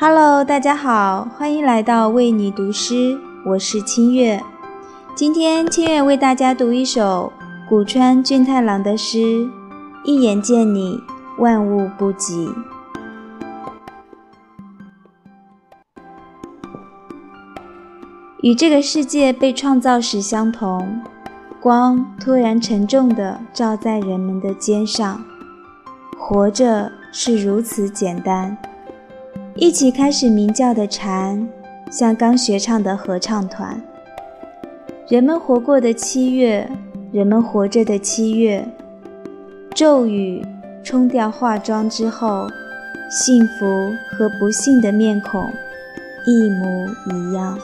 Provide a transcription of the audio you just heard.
Hello，大家好，欢迎来到为你读诗，我是清月。今天清月为大家读一首古川俊太郎的诗《一眼见你，万物不及》。与这个世界被创造时相同，光突然沉重地照在人们的肩上。活着是如此简单。一起开始鸣叫的蝉，像刚学唱的合唱团。人们活过的七月，人们活着的七月，骤雨冲掉化妆之后，幸福和不幸的面孔一模一样。